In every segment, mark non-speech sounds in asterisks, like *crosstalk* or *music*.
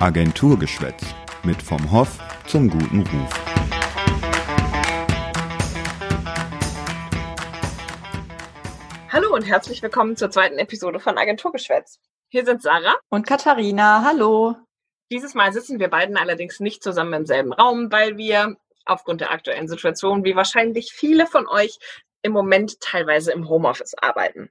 Agenturgeschwätz mit vom Hoff zum guten Ruf. Hallo und herzlich willkommen zur zweiten Episode von Agenturgeschwätz. Hier sind Sarah und Katharina. Hallo. Dieses Mal sitzen wir beiden allerdings nicht zusammen im selben Raum, weil wir aufgrund der aktuellen Situation, wie wahrscheinlich viele von euch, im Moment teilweise im Homeoffice arbeiten.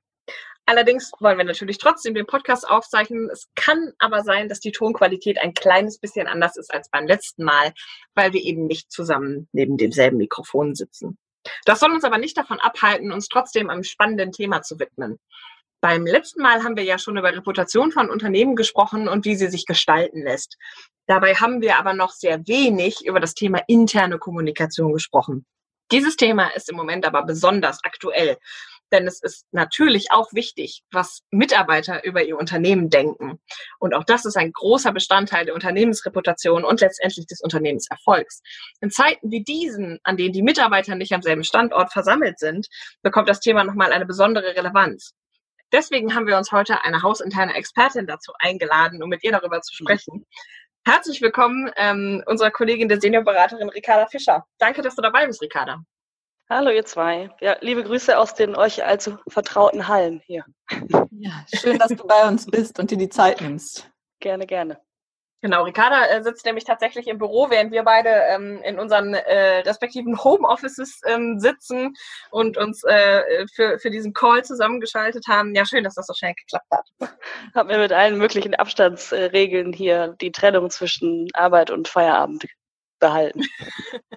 Allerdings wollen wir natürlich trotzdem den Podcast aufzeichnen. Es kann aber sein, dass die Tonqualität ein kleines bisschen anders ist als beim letzten Mal, weil wir eben nicht zusammen neben demselben Mikrofon sitzen. Das soll uns aber nicht davon abhalten, uns trotzdem einem spannenden Thema zu widmen. Beim letzten Mal haben wir ja schon über Reputation von Unternehmen gesprochen und wie sie sich gestalten lässt. Dabei haben wir aber noch sehr wenig über das Thema interne Kommunikation gesprochen. Dieses Thema ist im Moment aber besonders aktuell denn es ist natürlich auch wichtig, was Mitarbeiter über ihr Unternehmen denken. Und auch das ist ein großer Bestandteil der Unternehmensreputation und letztendlich des Unternehmenserfolgs. In Zeiten wie diesen, an denen die Mitarbeiter nicht am selben Standort versammelt sind, bekommt das Thema nochmal eine besondere Relevanz. Deswegen haben wir uns heute eine hausinterne Expertin dazu eingeladen, um mit ihr darüber zu sprechen. Herzlich willkommen ähm, unserer Kollegin der Seniorberaterin Ricarda Fischer. Danke, dass du dabei bist, Ricarda. Hallo ihr zwei. Ja, liebe Grüße aus den euch allzu vertrauten Hallen hier. Ja, schön, dass du bei uns bist und dir die Zeit nimmst. Gerne, gerne. Genau, Ricarda äh, sitzt nämlich tatsächlich im Büro, während wir beide ähm, in unseren äh, respektiven Homeoffices ähm, sitzen und uns äh, für, für diesen Call zusammengeschaltet haben. Ja, schön, dass das so schnell geklappt hat. Haben wir mit allen möglichen Abstandsregeln hier die Trennung zwischen Arbeit und Feierabend behalten.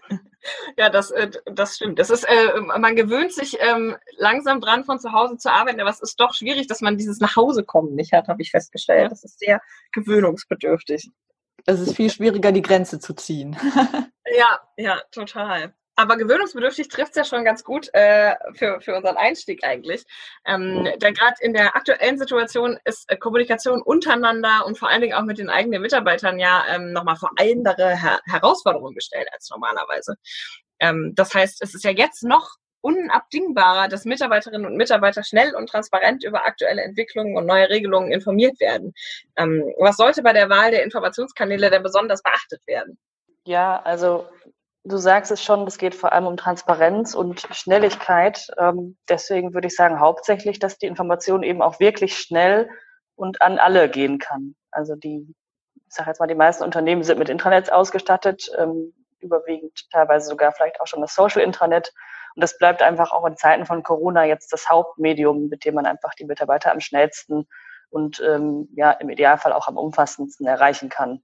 *laughs* Ja, das, äh, das stimmt. Das ist, äh, man gewöhnt sich ähm, langsam dran, von zu Hause zu arbeiten, aber es ist doch schwierig, dass man dieses Nachhausekommen nicht hat, habe ich festgestellt. Das ist sehr gewöhnungsbedürftig. Es ist viel schwieriger, die Grenze zu ziehen. ja, ja, total. Aber gewöhnungsbedürftig trifft es ja schon ganz gut äh, für, für unseren Einstieg eigentlich. Ähm, denn gerade in der aktuellen Situation ist äh, Kommunikation untereinander und vor allen Dingen auch mit den eigenen Mitarbeitern ja ähm, nochmal vor andere Her Herausforderungen gestellt als normalerweise. Ähm, das heißt, es ist ja jetzt noch unabdingbarer, dass Mitarbeiterinnen und Mitarbeiter schnell und transparent über aktuelle Entwicklungen und neue Regelungen informiert werden. Ähm, was sollte bei der Wahl der Informationskanäle denn besonders beachtet werden? Ja, also Du sagst es schon, es geht vor allem um Transparenz und Schnelligkeit. Ähm, deswegen würde ich sagen, hauptsächlich, dass die Information eben auch wirklich schnell und an alle gehen kann. Also die, ich sage jetzt mal, die meisten Unternehmen sind mit Intranets ausgestattet, ähm, überwiegend teilweise sogar vielleicht auch schon das Social Intranet. Und das bleibt einfach auch in Zeiten von Corona jetzt das Hauptmedium, mit dem man einfach die Mitarbeiter am schnellsten und ähm, ja im Idealfall auch am umfassendsten erreichen kann.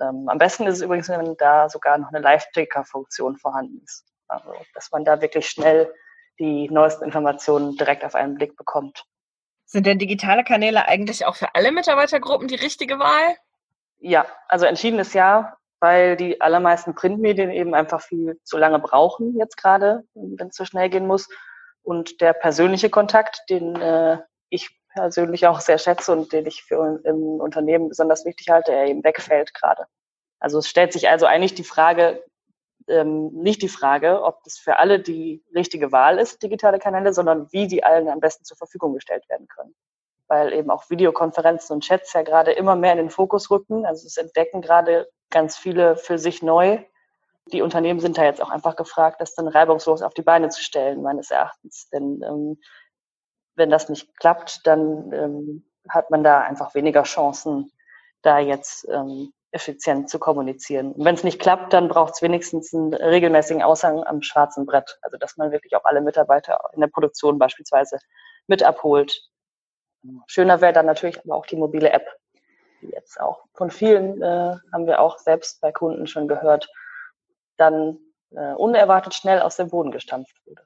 Ähm, am besten ist es übrigens, wenn da sogar noch eine Live-Ticker-Funktion vorhanden ist. Also, dass man da wirklich schnell die neuesten Informationen direkt auf einen Blick bekommt. Sind denn digitale Kanäle eigentlich auch für alle Mitarbeitergruppen die richtige Wahl? Ja, also entschieden ist ja, weil die allermeisten Printmedien eben einfach viel zu lange brauchen jetzt gerade, wenn es so schnell gehen muss. Und der persönliche Kontakt, den äh, ich persönlich auch sehr schätze und den ich für im Unternehmen besonders wichtig halte, er eben wegfällt gerade. Also es stellt sich also eigentlich die Frage, ähm, nicht die Frage, ob das für alle die richtige Wahl ist, digitale Kanäle, sondern wie die allen am besten zur Verfügung gestellt werden können. Weil eben auch Videokonferenzen und Chats ja gerade immer mehr in den Fokus rücken. Also es entdecken gerade ganz viele für sich neu. Die Unternehmen sind da jetzt auch einfach gefragt, das dann reibungslos auf die Beine zu stellen, meines Erachtens. Denn ähm, wenn das nicht klappt, dann ähm, hat man da einfach weniger Chancen, da jetzt ähm, effizient zu kommunizieren. Und wenn es nicht klappt, dann braucht es wenigstens einen regelmäßigen Aushang am schwarzen Brett. Also dass man wirklich auch alle Mitarbeiter in der Produktion beispielsweise mit abholt. Schöner wäre dann natürlich aber auch die mobile App, die jetzt auch von vielen, äh, haben wir auch selbst bei Kunden schon gehört, dann äh, unerwartet schnell aus dem Boden gestampft wurde.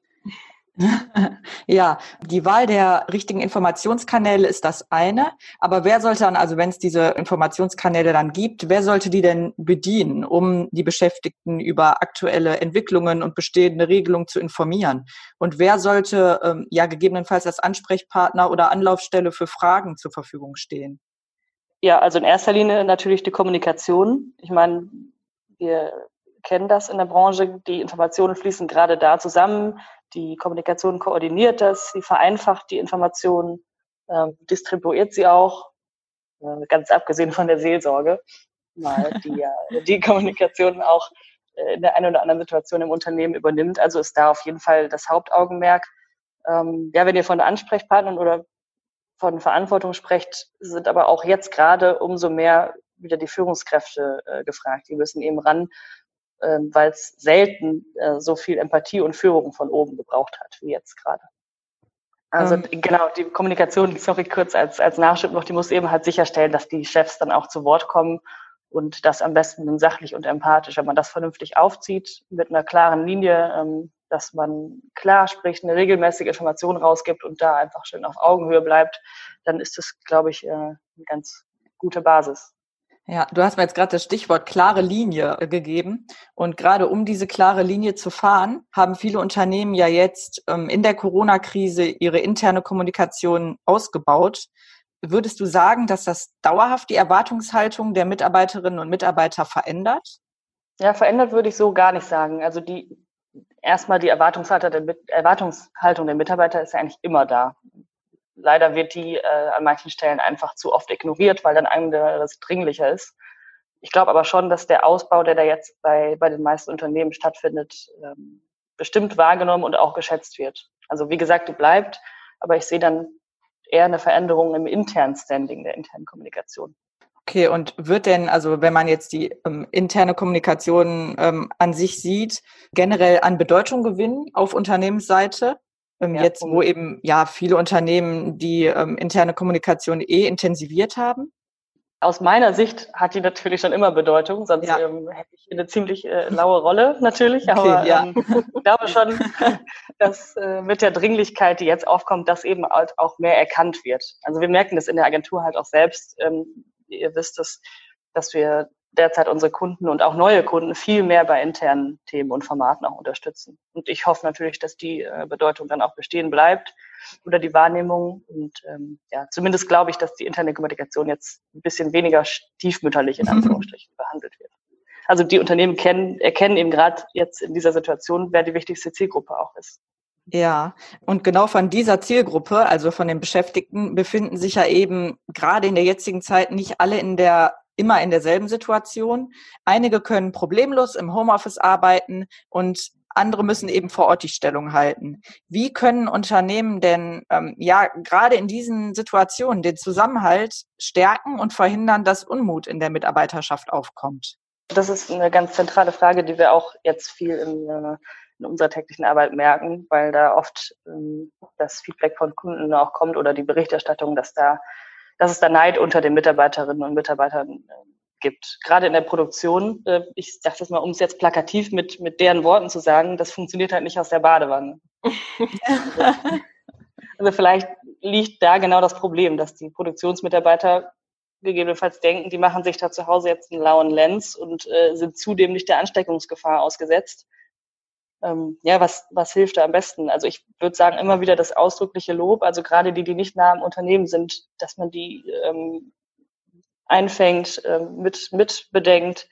*laughs* ja, die Wahl der richtigen Informationskanäle ist das eine. Aber wer sollte dann, also wenn es diese Informationskanäle dann gibt, wer sollte die denn bedienen, um die Beschäftigten über aktuelle Entwicklungen und bestehende Regelungen zu informieren? Und wer sollte ähm, ja gegebenenfalls als Ansprechpartner oder Anlaufstelle für Fragen zur Verfügung stehen? Ja, also in erster Linie natürlich die Kommunikation. Ich meine, wir kennen das in der Branche. Die Informationen fließen gerade da zusammen die Kommunikation koordiniert das, sie vereinfacht die Informationen, äh, distribuiert sie auch, äh, ganz abgesehen von der Seelsorge. mal, die *laughs* ja die Kommunikation auch äh, in der einen oder anderen Situation im Unternehmen übernimmt. Also ist da auf jeden Fall das Hauptaugenmerk. Ähm, ja, wenn ihr von Ansprechpartnern oder von Verantwortung sprecht, sind aber auch jetzt gerade umso mehr wieder die Führungskräfte äh, gefragt. Die müssen eben ran, weil es selten äh, so viel Empathie und Führung von oben gebraucht hat wie jetzt gerade. Also ähm. genau, die Kommunikation, sorry, kurz als, als Nachschub noch, die muss eben halt sicherstellen, dass die Chefs dann auch zu Wort kommen und das am besten sachlich und empathisch. Wenn man das vernünftig aufzieht, mit einer klaren Linie, ähm, dass man klar spricht, eine regelmäßige Information rausgibt und da einfach schön auf Augenhöhe bleibt, dann ist das, glaube ich, äh, eine ganz gute Basis. Ja, du hast mir jetzt gerade das Stichwort klare Linie äh, gegeben. Und gerade um diese klare Linie zu fahren, haben viele Unternehmen ja jetzt ähm, in der Corona-Krise ihre interne Kommunikation ausgebaut. Würdest du sagen, dass das dauerhaft die Erwartungshaltung der Mitarbeiterinnen und Mitarbeiter verändert? Ja, verändert würde ich so gar nicht sagen. Also die erstmal die Erwartungshaltung der, Erwartungshaltung der Mitarbeiter ist ja eigentlich immer da. Leider wird die äh, an manchen Stellen einfach zu oft ignoriert, weil dann anderes dringlicher ist. Ich glaube aber schon, dass der Ausbau, der da jetzt bei, bei den meisten Unternehmen stattfindet, ähm, bestimmt wahrgenommen und auch geschätzt wird. Also wie gesagt, die bleibt, aber ich sehe dann eher eine Veränderung im internen Standing der internen Kommunikation. Okay, und wird denn, also wenn man jetzt die ähm, interne Kommunikation ähm, an sich sieht, generell an Bedeutung gewinnen auf Unternehmensseite? Ähm, ja, jetzt, wo eben ja viele Unternehmen die ähm, interne Kommunikation eh intensiviert haben? Aus meiner Sicht hat die natürlich schon immer Bedeutung, sonst ja. ähm, hätte ich eine ziemlich äh, laue Rolle natürlich. Okay, aber ja. ähm, ich glaube schon, dass äh, mit der Dringlichkeit, die jetzt aufkommt, das eben halt auch mehr erkannt wird. Also wir merken das in der Agentur halt auch selbst. Ähm, ihr wisst es, dass wir derzeit unsere Kunden und auch neue Kunden viel mehr bei internen Themen und Formaten auch unterstützen. Und ich hoffe natürlich, dass die äh, Bedeutung dann auch bestehen bleibt oder die Wahrnehmung. Und ähm, ja, zumindest glaube ich, dass die interne Kommunikation jetzt ein bisschen weniger stiefmütterlich in *laughs* Anführungsstrichen behandelt wird. Also die Unternehmen kennen, erkennen eben gerade jetzt in dieser Situation, wer die wichtigste Zielgruppe auch ist. Ja, und genau von dieser Zielgruppe, also von den Beschäftigten, befinden sich ja eben gerade in der jetzigen Zeit nicht alle in der immer in derselben Situation. Einige können problemlos im Homeoffice arbeiten und andere müssen eben vor Ort die Stellung halten. Wie können Unternehmen denn ähm, ja gerade in diesen Situationen den Zusammenhalt stärken und verhindern, dass Unmut in der Mitarbeiterschaft aufkommt? Das ist eine ganz zentrale Frage, die wir auch jetzt viel in, äh, in unserer täglichen Arbeit merken, weil da oft ähm, das Feedback von Kunden auch kommt oder die Berichterstattung, dass da dass es da Neid unter den Mitarbeiterinnen und Mitarbeitern äh, gibt. Gerade in der Produktion, äh, ich sage das mal, um es jetzt plakativ mit, mit deren Worten zu sagen, das funktioniert halt nicht aus der Badewanne. *laughs* also vielleicht liegt da genau das Problem, dass die Produktionsmitarbeiter gegebenenfalls denken, die machen sich da zu Hause jetzt einen lauen Lenz und äh, sind zudem nicht der Ansteckungsgefahr ausgesetzt ähm, ja, was, was hilft da am besten? Also ich würde sagen, immer wieder das ausdrückliche Lob, also gerade die, die nicht nah am Unternehmen sind, dass man die ähm, einfängt, ähm, mit, mit bedenkt,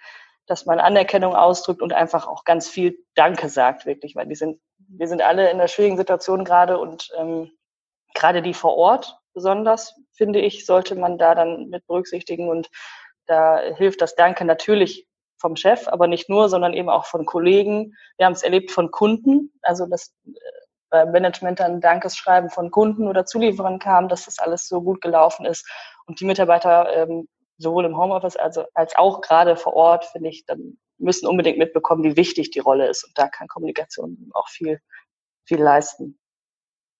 dass man Anerkennung ausdrückt und einfach auch ganz viel Danke sagt, wirklich, weil die sind, wir sind alle in einer schwierigen Situation gerade und ähm, gerade die vor Ort besonders, finde ich, sollte man da dann mit berücksichtigen und da hilft das Danke natürlich vom Chef, aber nicht nur, sondern eben auch von Kollegen. Wir haben es erlebt von Kunden, also dass äh, beim Management dann Dankeschreiben von Kunden oder Zulieferern kam, dass das alles so gut gelaufen ist. Und die Mitarbeiter ähm, sowohl im Homeoffice also, als auch gerade vor Ort, finde ich, dann müssen unbedingt mitbekommen, wie wichtig die Rolle ist. Und da kann Kommunikation auch viel, viel leisten.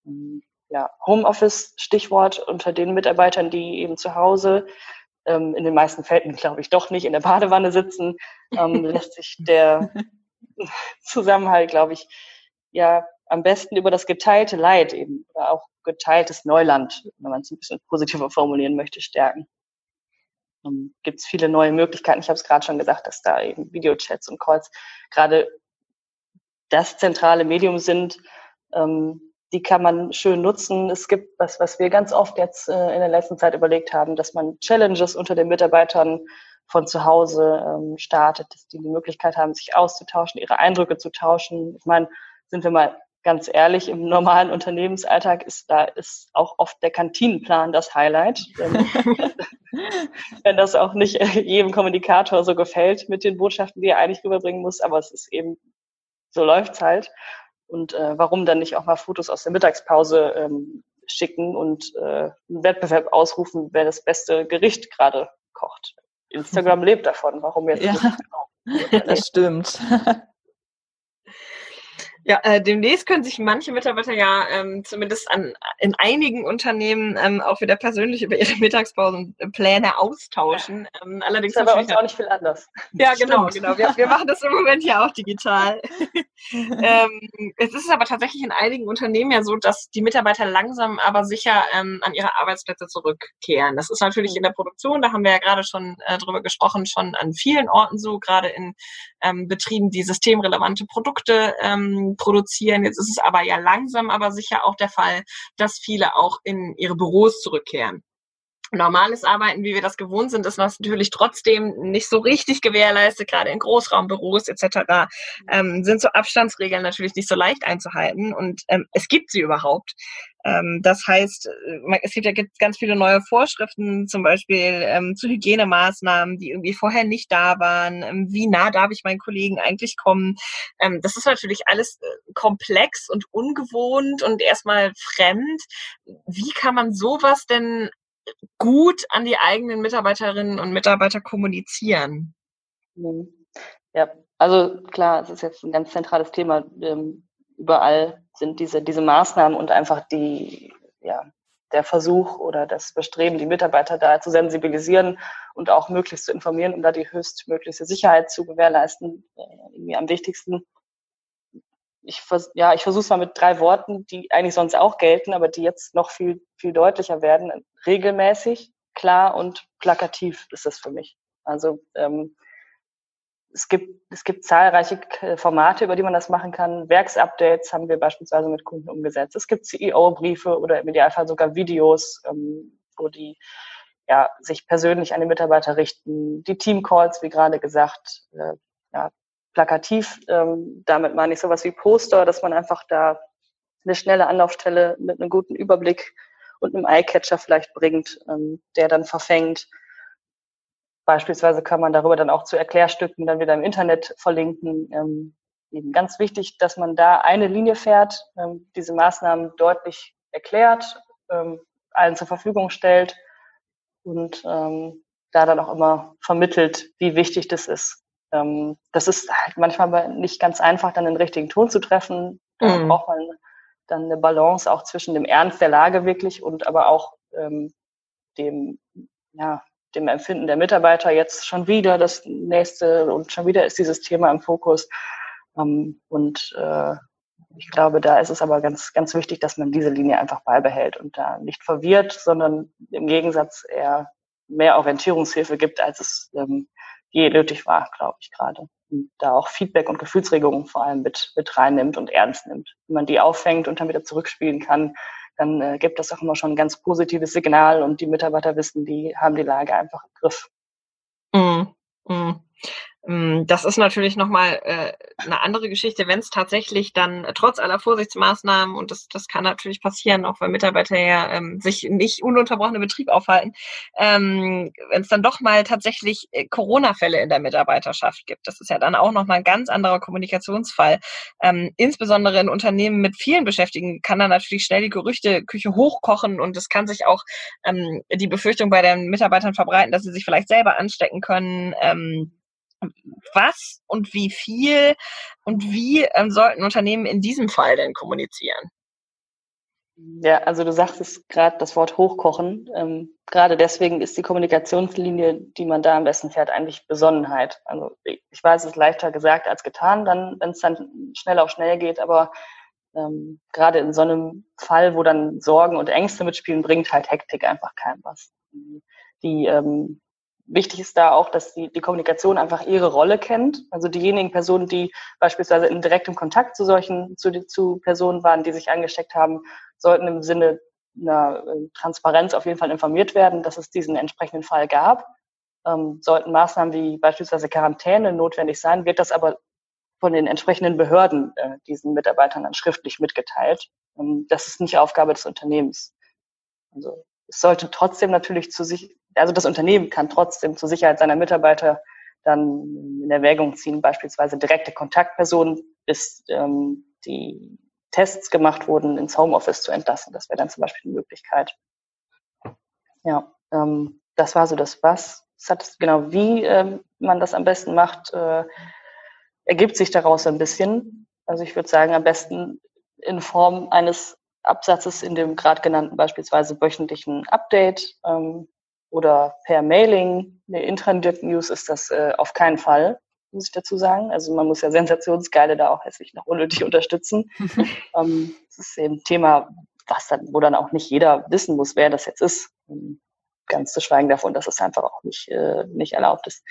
Ähm, ja, Homeoffice, Stichwort unter den Mitarbeitern, die eben zu Hause ähm, in den meisten Fällen, glaube ich, doch nicht in der Badewanne sitzen, ähm, *laughs* lässt sich der *laughs* Zusammenhalt, glaube ich, ja am besten über das geteilte Leid eben oder auch geteiltes Neuland, wenn man es ein bisschen positiver formulieren möchte, stärken. Ähm, Gibt es viele neue Möglichkeiten. Ich habe es gerade schon gesagt, dass da eben Videochats und Calls gerade das zentrale Medium sind, ähm, die kann man schön nutzen. Es gibt was, was wir ganz oft jetzt äh, in der letzten Zeit überlegt haben, dass man Challenges unter den Mitarbeitern von zu Hause ähm, startet, dass die die Möglichkeit haben, sich auszutauschen, ihre Eindrücke zu tauschen. Ich meine, sind wir mal ganz ehrlich, im normalen Unternehmensalltag ist da ist auch oft der Kantinenplan das Highlight. *laughs* Wenn das auch nicht jedem Kommunikator so gefällt mit den Botschaften, die er eigentlich rüberbringen muss, aber es ist eben, so läuft's halt. Und äh, warum dann nicht auch mal Fotos aus der Mittagspause ähm, schicken und äh, einen Wettbewerb ausrufen, wer das beste Gericht gerade kocht. Instagram *laughs* lebt davon. Warum jetzt? Ja, das stimmt. Ja, äh, demnächst können sich manche Mitarbeiter ja ähm, zumindest an, in einigen Unternehmen ähm, auch wieder persönlich über ihre Mittagspausenpläne austauschen. Ähm, allerdings ist ja bei uns auch nicht viel anders. Ja, genau, genau. Wir, wir machen das im Moment ja auch digital. *laughs* ähm, es ist aber tatsächlich in einigen Unternehmen ja so, dass die Mitarbeiter langsam aber sicher ähm, an ihre Arbeitsplätze zurückkehren. Das ist natürlich in der Produktion, da haben wir ja gerade schon äh, drüber gesprochen, schon an vielen Orten so, gerade in ähm, Betrieben, die systemrelevante Produkte ähm, produzieren. Jetzt ist es aber ja langsam, aber sicher auch der Fall, dass viele auch in ihre Büros zurückkehren. Normales Arbeiten, wie wir das gewohnt sind, ist natürlich trotzdem nicht so richtig gewährleistet, gerade in Großraumbüros etc. Ähm, sind so Abstandsregeln natürlich nicht so leicht einzuhalten und ähm, es gibt sie überhaupt. Ähm, das heißt, äh, es gibt ja ganz viele neue Vorschriften, zum Beispiel ähm, zu Hygienemaßnahmen, die irgendwie vorher nicht da waren. Ähm, wie nah darf ich meinen Kollegen eigentlich kommen? Ähm, das ist natürlich alles äh, komplex und ungewohnt und erstmal fremd. Wie kann man sowas denn gut an die eigenen Mitarbeiterinnen und Mitarbeiter kommunizieren? Mhm. Ja, also klar, es ist jetzt ein ganz zentrales Thema. Ähm, überall sind diese, diese Maßnahmen und einfach die, ja, der Versuch oder das Bestreben, die Mitarbeiter da zu sensibilisieren und auch möglichst zu informieren, um da die höchstmögliche Sicherheit zu gewährleisten, äh, irgendwie am wichtigsten. Ich, ja, ich versuche es mal mit drei Worten, die eigentlich sonst auch gelten, aber die jetzt noch viel, viel deutlicher werden. Regelmäßig, klar und plakativ ist das für mich. Also ähm, es gibt, es gibt zahlreiche Formate, über die man das machen kann. Werksupdates haben wir beispielsweise mit Kunden umgesetzt. Es gibt CEO-Briefe oder im Idealfall sogar Videos, ähm, wo die ja, sich persönlich an die Mitarbeiter richten. Die Teamcalls, wie gerade gesagt, äh, ja, plakativ. Ähm, damit meine ich sowas wie Poster, dass man einfach da eine schnelle Anlaufstelle mit einem guten Überblick und einem Eyecatcher vielleicht bringt, ähm, der dann verfängt. Beispielsweise kann man darüber dann auch zu Erklärstücken dann wieder im Internet verlinken. Ähm, eben ganz wichtig, dass man da eine Linie fährt, ähm, diese Maßnahmen deutlich erklärt, ähm, allen zur Verfügung stellt und ähm, da dann auch immer vermittelt, wie wichtig das ist. Ähm, das ist halt manchmal nicht ganz einfach, dann den richtigen Ton zu treffen. Da mhm. braucht man dann eine Balance auch zwischen dem Ernst der Lage wirklich und aber auch ähm, dem, ja, dem Empfinden der Mitarbeiter jetzt schon wieder das nächste und schon wieder ist dieses Thema im Fokus. Ähm, und äh, ich glaube, da ist es aber ganz, ganz wichtig, dass man diese Linie einfach beibehält und da nicht verwirrt, sondern im Gegensatz eher mehr Orientierungshilfe gibt, als es ähm, je nötig war, glaube ich gerade. Und da auch Feedback und Gefühlsregungen vor allem mit, mit reinnimmt und ernst nimmt. Wenn man die auffängt und dann wieder zurückspielen kann, dann äh, gibt das auch immer schon ein ganz positives Signal und die Mitarbeiter wissen, die haben die Lage einfach im Griff. Mm, mm. Mm, das ist natürlich nochmal äh, eine andere Geschichte, wenn es tatsächlich dann trotz aller Vorsichtsmaßnahmen, und das, das kann natürlich passieren, auch weil Mitarbeiter ja ähm, sich nicht ununterbrochen im Betrieb aufhalten, ähm, wenn es dann doch mal tatsächlich äh, Corona-Fälle in der Mitarbeiterschaft gibt. Das ist ja dann auch nochmal ein ganz anderer Kommunikationsfall. Ähm, insbesondere in Unternehmen mit vielen Beschäftigten kann dann natürlich schnell die Gerüchteküche hochkochen und es kann sich auch ähm, die Befürchtung bei den Mitarbeitern verbreiten, dass sie sich vielleicht selber anstecken können. Ähm, was und wie viel und wie ähm, sollten Unternehmen in diesem Fall denn kommunizieren? Ja, also du sagtest gerade das Wort hochkochen. Ähm, gerade deswegen ist die Kommunikationslinie, die man da am besten fährt, eigentlich Besonnenheit. Also ich weiß, es ist leichter gesagt als getan, dann, wenn es dann schnell auf schnell geht, aber ähm, gerade in so einem Fall, wo dann Sorgen und Ängste mitspielen, bringt halt Hektik einfach keinem was. Die ähm, wichtig ist da auch, dass die, die Kommunikation einfach ihre Rolle kennt. Also diejenigen Personen, die beispielsweise in direktem Kontakt zu solchen, zu, zu Personen waren, die sich angesteckt haben, sollten im Sinne einer äh, Transparenz auf jeden Fall informiert werden, dass es diesen entsprechenden Fall gab. Ähm, sollten Maßnahmen wie beispielsweise Quarantäne notwendig sein, wird das aber von den entsprechenden Behörden äh, diesen Mitarbeitern dann schriftlich mitgeteilt. Ähm, das ist nicht Aufgabe des Unternehmens. Also es sollte trotzdem natürlich zu sich, also das Unternehmen kann trotzdem zur Sicherheit seiner Mitarbeiter dann in Erwägung ziehen, beispielsweise direkte Kontaktpersonen, bis ähm, die Tests gemacht wurden, ins Homeoffice zu entlassen. Das wäre dann zum Beispiel eine Möglichkeit. Ja, ähm, das war so das Was. Das hat, genau, wie ähm, man das am besten macht, äh, ergibt sich daraus ein bisschen. Also ich würde sagen, am besten in Form eines Absatzes in dem gerade genannten beispielsweise wöchentlichen Update ähm, oder per Mailing. Eine Intranet-News ist das äh, auf keinen Fall, muss ich dazu sagen. Also man muss ja Sensationsgeile da auch hässlich noch unnötig unterstützen. *laughs* ähm, das ist eben ein Thema, was dann, wo dann auch nicht jeder wissen muss, wer das jetzt ist. Ähm, ganz zu schweigen davon, dass es einfach auch nicht, äh, nicht erlaubt ist.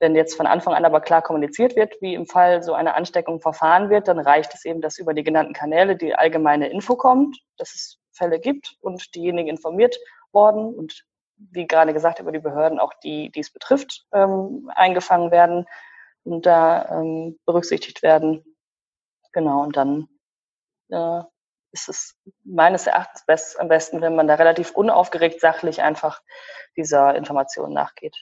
Wenn jetzt von Anfang an aber klar kommuniziert wird, wie im Fall so eine Ansteckung verfahren wird, dann reicht es eben, dass über die genannten Kanäle die allgemeine Info kommt, dass es Fälle gibt und diejenigen informiert worden und wie gerade gesagt, über die Behörden auch die, die es betrifft, ähm, eingefangen werden und da ähm, berücksichtigt werden. Genau, und dann äh, ist es meines Erachtens best, am besten, wenn man da relativ unaufgeregt sachlich einfach dieser Information nachgeht.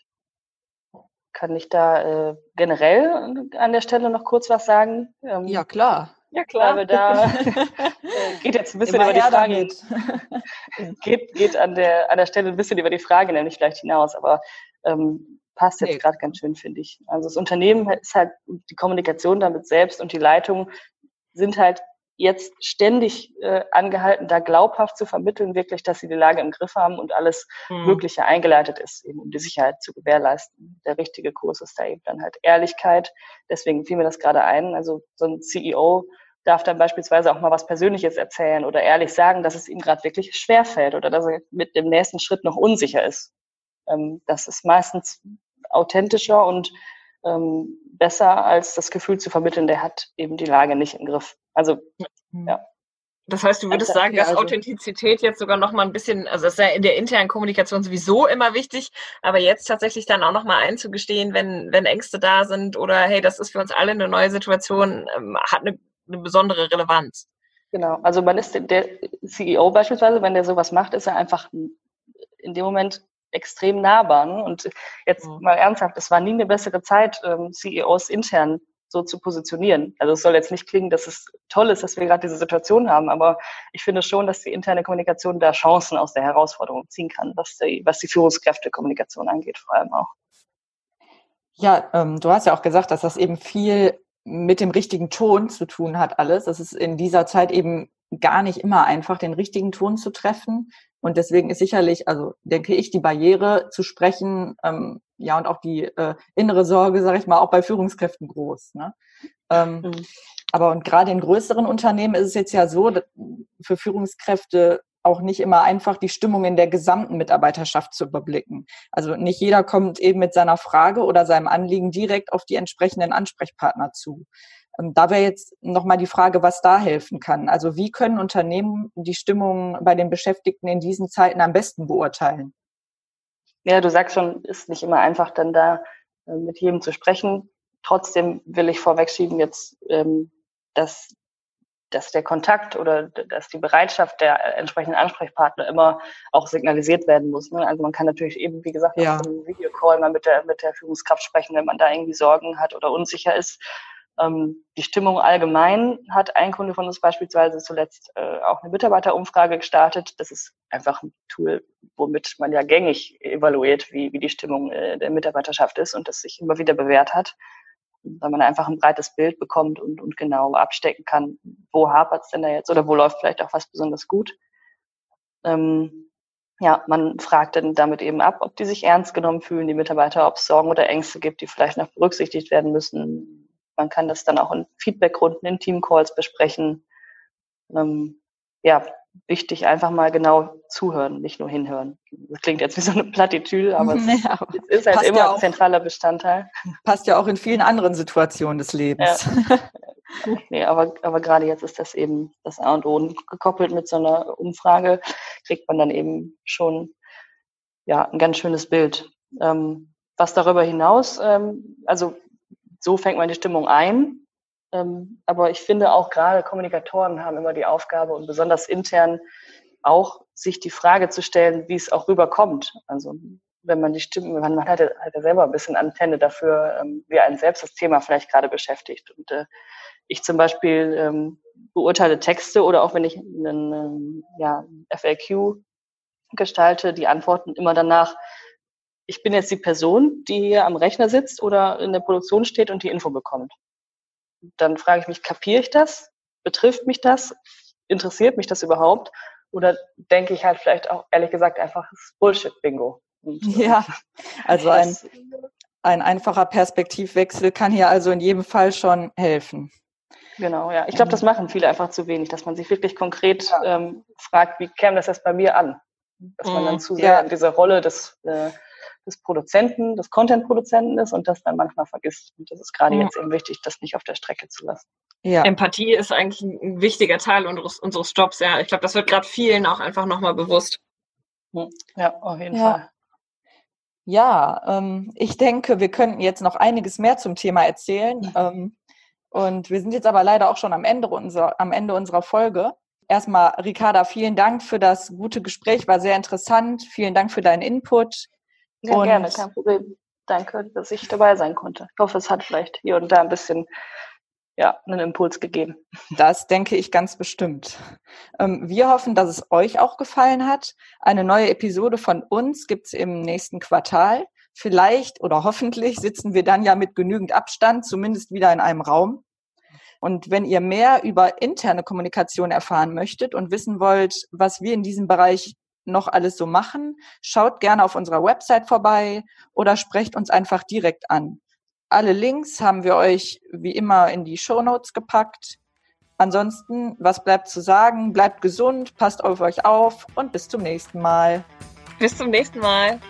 Kann ich da äh, generell an der Stelle noch kurz was sagen? Ähm, ja, klar. Ja, klar. Weil da *laughs* äh, geht jetzt ein bisschen Immer über die Frage. *laughs* geht, geht an der, an der Stelle ein bisschen über die Frage nämlich vielleicht hinaus, aber ähm, passt jetzt nee. gerade ganz schön, finde ich. Also das Unternehmen ist halt, die Kommunikation damit selbst und die Leitung sind halt jetzt ständig äh, angehalten, da glaubhaft zu vermitteln, wirklich, dass sie die Lage im Griff haben und alles mhm. Mögliche eingeleitet ist, eben um die Sicherheit zu gewährleisten. Der richtige Kurs ist da eben dann halt Ehrlichkeit. Deswegen fiel mir das gerade ein. Also so ein CEO darf dann beispielsweise auch mal was Persönliches erzählen oder ehrlich sagen, dass es ihm gerade wirklich schwerfällt oder dass er mit dem nächsten Schritt noch unsicher ist. Ähm, das ist meistens authentischer und ähm, besser, als das Gefühl zu vermitteln, der hat eben die Lage nicht im Griff. Also, mhm. ja. Das heißt, du würdest sagen, dass also Authentizität jetzt sogar noch mal ein bisschen, also das ist ja in der internen Kommunikation sowieso immer wichtig, aber jetzt tatsächlich dann auch noch mal einzugestehen, wenn, wenn Ängste da sind oder hey, das ist für uns alle eine neue Situation, ähm, hat eine, eine besondere Relevanz. Genau, also man ist der CEO beispielsweise, wenn der sowas macht, ist er einfach in dem Moment extrem nahbar. Ne? Und jetzt mhm. mal ernsthaft, es war nie eine bessere Zeit, ähm, CEOs intern so zu positionieren. Also es soll jetzt nicht klingen, dass es toll ist, dass wir gerade diese Situation haben, aber ich finde schon, dass die interne Kommunikation da Chancen aus der Herausforderung ziehen kann, was die, was die Führungskräftekommunikation angeht, vor allem auch. Ja, ähm, du hast ja auch gesagt, dass das eben viel mit dem richtigen Ton zu tun hat alles. Das ist in dieser Zeit eben gar nicht immer einfach, den richtigen Ton zu treffen. Und deswegen ist sicherlich, also denke ich, die Barriere zu sprechen, ähm, ja, und auch die äh, innere Sorge, sage ich mal, auch bei Führungskräften groß. Ne? Ähm, mhm. Aber und gerade in größeren Unternehmen ist es jetzt ja so, für Führungskräfte auch nicht immer einfach die Stimmung in der gesamten Mitarbeiterschaft zu überblicken. Also nicht jeder kommt eben mit seiner Frage oder seinem Anliegen direkt auf die entsprechenden Ansprechpartner zu. Da wäre jetzt nochmal die Frage, was da helfen kann. Also wie können Unternehmen die Stimmung bei den Beschäftigten in diesen Zeiten am besten beurteilen? Ja, du sagst schon, ist nicht immer einfach, dann da äh, mit jedem zu sprechen. Trotzdem will ich vorwegschieben jetzt, ähm, dass, dass der Kontakt oder dass die Bereitschaft der entsprechenden Ansprechpartner immer auch signalisiert werden muss. Ne? Also man kann natürlich eben, wie gesagt, ja. auf einem Videocall mal mit der, mit der Führungskraft sprechen, wenn man da irgendwie Sorgen hat oder unsicher ist. Ähm, die Stimmung allgemein hat ein Kunde von uns beispielsweise zuletzt äh, auch eine Mitarbeiterumfrage gestartet. Das ist einfach ein Tool, womit man ja gängig evaluiert, wie, wie die Stimmung äh, der Mitarbeiterschaft ist und das sich immer wieder bewährt hat, weil man einfach ein breites Bild bekommt und, und genau abstecken kann, wo hapert es denn da jetzt oder wo läuft vielleicht auch was besonders gut. Ähm, ja, man fragt dann damit eben ab, ob die sich ernst genommen fühlen, die Mitarbeiter, ob es Sorgen oder Ängste gibt, die vielleicht noch berücksichtigt werden müssen, man kann das dann auch in Feedbackrunden, in Teamcalls besprechen. Ähm, ja, wichtig, einfach mal genau zuhören, nicht nur hinhören. Das klingt jetzt wie so eine Plattitüde, *laughs* aber es, ja, ist halt immer ja auch, ein zentraler Bestandteil. Passt ja auch in vielen anderen Situationen des Lebens. Ja. *laughs* nee, aber, aber gerade jetzt ist das eben das A und O. Und gekoppelt mit so einer Umfrage kriegt man dann eben schon ja, ein ganz schönes Bild. Ähm, was darüber hinaus, ähm, also so fängt man die Stimmung ein. Ähm, aber ich finde auch gerade Kommunikatoren haben immer die Aufgabe und besonders intern auch sich die Frage zu stellen, wie es auch rüberkommt. Also wenn man die Stimmen, man, man hat, ja, hat ja selber ein bisschen Antenne dafür, ähm, wie ein selbst das Thema vielleicht gerade beschäftigt. Und äh, ich zum Beispiel ähm, beurteile Texte oder auch wenn ich einen ja, FAQ gestalte, die Antworten immer danach, ich bin jetzt die Person, die hier am Rechner sitzt oder in der Produktion steht und die Info bekommt. Dann frage ich mich, kapiere ich das? Betrifft mich das? Interessiert mich das überhaupt? Oder denke ich halt vielleicht auch, ehrlich gesagt, einfach Bullshit-Bingo? Ja, also ein, ein einfacher Perspektivwechsel kann hier also in jedem Fall schon helfen. Genau, ja. Ich glaube, das machen viele einfach zu wenig, dass man sich wirklich konkret ja. ähm, fragt, wie käme das jetzt bei mir an? Dass man dann mhm. zu sehr ja. in dieser Rolle des, äh, des Produzenten, des Content-Produzenten ist und das dann manchmal vergisst. Und das ist gerade ja. jetzt eben wichtig, das nicht auf der Strecke zu lassen. Ja. Empathie ist eigentlich ein wichtiger Teil unseres, unseres Jobs, ja. Ich glaube, das wird gerade vielen auch einfach nochmal bewusst. Ja, auf jeden Fall. Ja, ähm, ich denke, wir könnten jetzt noch einiges mehr zum Thema erzählen. Ähm, und wir sind jetzt aber leider auch schon am Ende unserer, am Ende unserer Folge. Erstmal, Ricarda, vielen Dank für das gute Gespräch, war sehr interessant. Vielen Dank für deinen Input. Ja, und gerne, kein Problem. Danke, dass ich dabei sein konnte. Ich hoffe, es hat vielleicht hier und da ein bisschen ja, einen Impuls gegeben. Das denke ich ganz bestimmt. Ähm, wir hoffen, dass es euch auch gefallen hat. Eine neue Episode von uns gibt es im nächsten Quartal. Vielleicht oder hoffentlich sitzen wir dann ja mit genügend Abstand zumindest wieder in einem Raum. Und wenn ihr mehr über interne Kommunikation erfahren möchtet und wissen wollt, was wir in diesem Bereich noch alles so machen, schaut gerne auf unserer Website vorbei oder sprecht uns einfach direkt an. Alle Links haben wir euch wie immer in die Show Notes gepackt. Ansonsten, was bleibt zu sagen? Bleibt gesund, passt auf euch auf und bis zum nächsten Mal. Bis zum nächsten Mal.